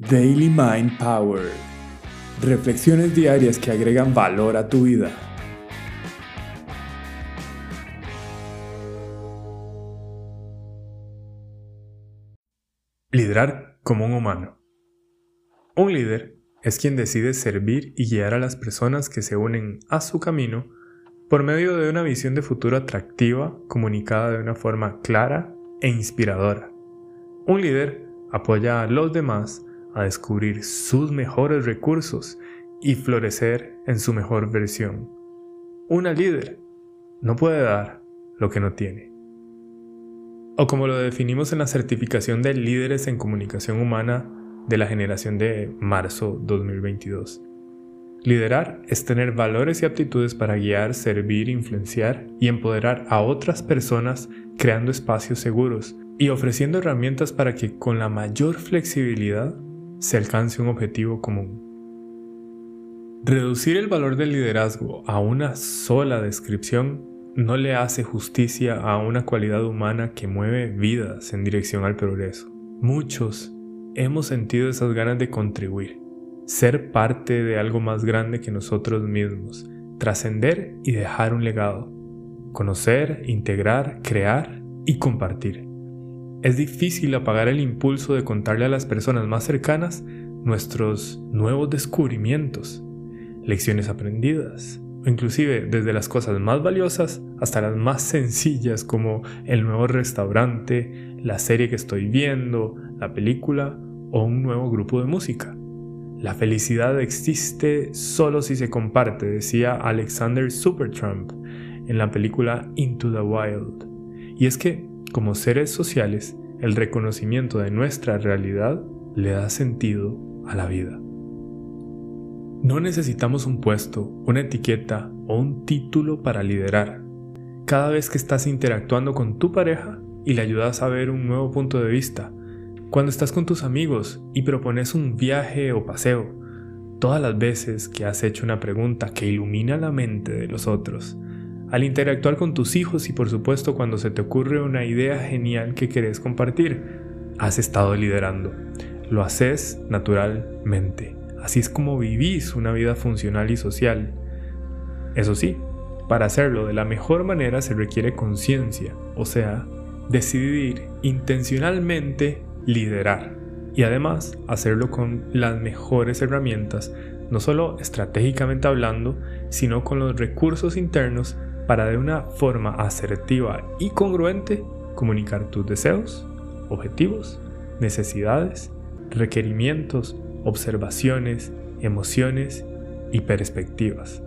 Daily Mind Power. Reflexiones diarias que agregan valor a tu vida. Liderar como un humano. Un líder es quien decide servir y guiar a las personas que se unen a su camino por medio de una visión de futuro atractiva comunicada de una forma clara e inspiradora. Un líder apoya a los demás a descubrir sus mejores recursos y florecer en su mejor versión. Una líder no puede dar lo que no tiene. O como lo definimos en la certificación de líderes en comunicación humana de la generación de marzo 2022. Liderar es tener valores y aptitudes para guiar, servir, influenciar y empoderar a otras personas creando espacios seguros y ofreciendo herramientas para que con la mayor flexibilidad se alcance un objetivo común. Reducir el valor del liderazgo a una sola descripción no le hace justicia a una cualidad humana que mueve vidas en dirección al progreso. Muchos hemos sentido esas ganas de contribuir, ser parte de algo más grande que nosotros mismos, trascender y dejar un legado, conocer, integrar, crear y compartir. Es difícil apagar el impulso de contarle a las personas más cercanas nuestros nuevos descubrimientos, lecciones aprendidas, o inclusive desde las cosas más valiosas hasta las más sencillas como el nuevo restaurante, la serie que estoy viendo, la película o un nuevo grupo de música. La felicidad existe solo si se comparte, decía Alexander Supertramp en la película Into the Wild. Y es que como seres sociales, el reconocimiento de nuestra realidad le da sentido a la vida. No necesitamos un puesto, una etiqueta o un título para liderar. Cada vez que estás interactuando con tu pareja y le ayudas a ver un nuevo punto de vista, cuando estás con tus amigos y propones un viaje o paseo, todas las veces que has hecho una pregunta que ilumina la mente de los otros, al interactuar con tus hijos y por supuesto cuando se te ocurre una idea genial que querés compartir, has estado liderando. Lo haces naturalmente. Así es como vivís una vida funcional y social. Eso sí, para hacerlo de la mejor manera se requiere conciencia, o sea, decidir intencionalmente liderar y además hacerlo con las mejores herramientas, no solo estratégicamente hablando, sino con los recursos internos para de una forma asertiva y congruente comunicar tus deseos, objetivos, necesidades, requerimientos, observaciones, emociones y perspectivas.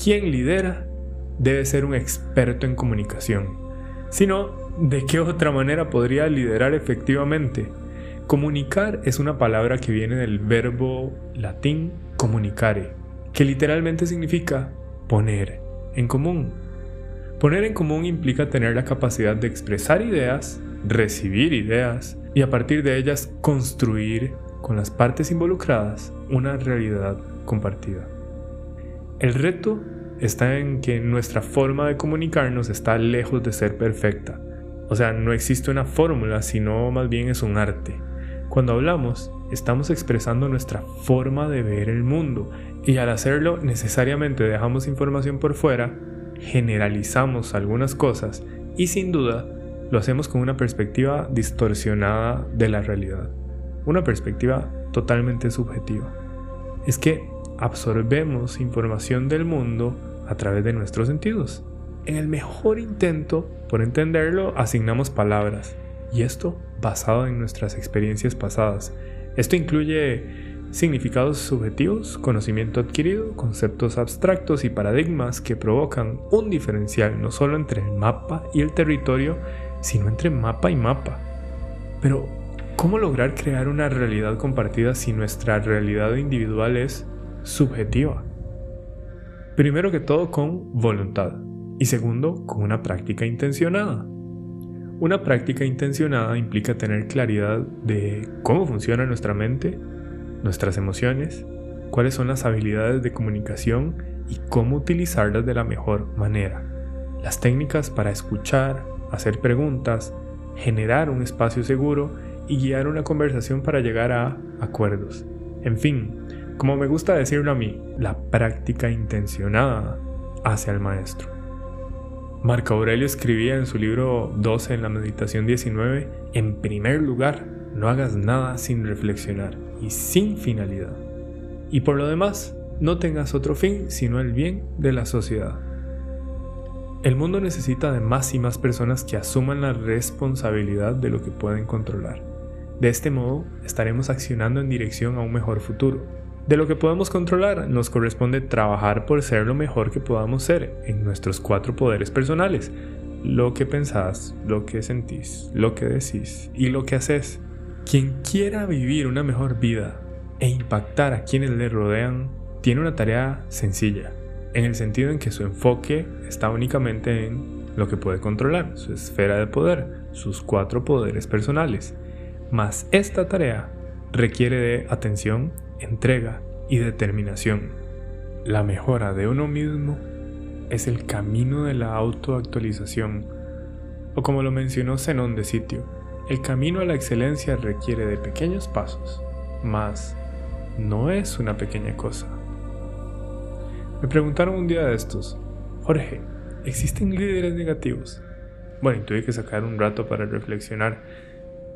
Quien lidera debe ser un experto en comunicación. Si no, ¿de qué otra manera podría liderar efectivamente? Comunicar es una palabra que viene del verbo latín comunicare, que literalmente significa poner, en común. Poner en común implica tener la capacidad de expresar ideas, recibir ideas y a partir de ellas construir con las partes involucradas una realidad compartida. El reto está en que nuestra forma de comunicarnos está lejos de ser perfecta. O sea, no existe una fórmula, sino más bien es un arte. Cuando hablamos, estamos expresando nuestra forma de ver el mundo y al hacerlo necesariamente dejamos información por fuera, generalizamos algunas cosas y sin duda lo hacemos con una perspectiva distorsionada de la realidad, una perspectiva totalmente subjetiva. Es que absorbemos información del mundo a través de nuestros sentidos. En el mejor intento por entenderlo asignamos palabras, y esto basado en nuestras experiencias pasadas. Esto incluye significados subjetivos, conocimiento adquirido, conceptos abstractos y paradigmas que provocan un diferencial no solo entre el mapa y el territorio, sino entre mapa y mapa. Pero, ¿cómo lograr crear una realidad compartida si nuestra realidad individual es subjetiva? Primero que todo con voluntad y segundo con una práctica intencionada. Una práctica intencionada implica tener claridad de cómo funciona nuestra mente, nuestras emociones, cuáles son las habilidades de comunicación y cómo utilizarlas de la mejor manera. Las técnicas para escuchar, hacer preguntas, generar un espacio seguro y guiar una conversación para llegar a acuerdos. En fin, como me gusta decirlo a mí, la práctica intencionada hacia el maestro. Marco Aurelio escribía en su libro 12 en la meditación 19, en primer lugar, no hagas nada sin reflexionar y sin finalidad. Y por lo demás, no tengas otro fin sino el bien de la sociedad. El mundo necesita de más y más personas que asuman la responsabilidad de lo que pueden controlar. De este modo, estaremos accionando en dirección a un mejor futuro, de lo que podemos controlar, nos corresponde trabajar por ser lo mejor que podamos ser en nuestros cuatro poderes personales. Lo que pensás, lo que sentís, lo que decís y lo que haces. Quien quiera vivir una mejor vida e impactar a quienes le rodean, tiene una tarea sencilla, en el sentido en que su enfoque está únicamente en lo que puede controlar, su esfera de poder, sus cuatro poderes personales. Mas esta tarea requiere de atención, entrega y determinación. La mejora de uno mismo es el camino de la autoactualización, o como lo mencionó Zenón de Sitio, el camino a la excelencia requiere de pequeños pasos, mas no es una pequeña cosa. Me preguntaron un día de estos, Jorge, ¿existen líderes negativos? Bueno, tuve que sacar un rato para reflexionar.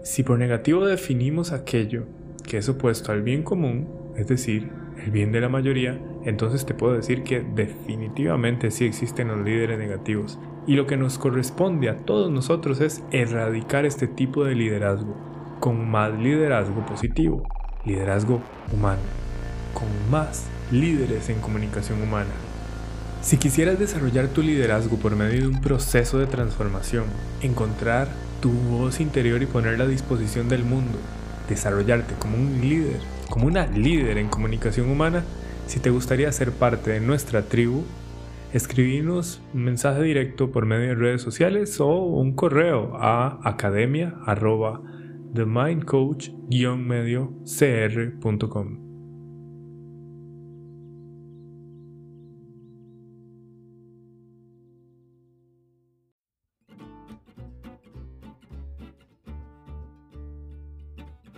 Si por negativo definimos aquello que es opuesto al bien común, es decir, el bien de la mayoría, entonces te puedo decir que definitivamente sí existen los líderes negativos. Y lo que nos corresponde a todos nosotros es erradicar este tipo de liderazgo con más liderazgo positivo, liderazgo humano, con más líderes en comunicación humana. Si quisieras desarrollar tu liderazgo por medio de un proceso de transformación, encontrar tu voz interior y ponerla a disposición del mundo, desarrollarte como un líder, como una líder en comunicación humana, si te gustaría ser parte de nuestra tribu, escribinos un mensaje directo por medio de redes sociales o un correo a academia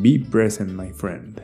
Be present, my friend.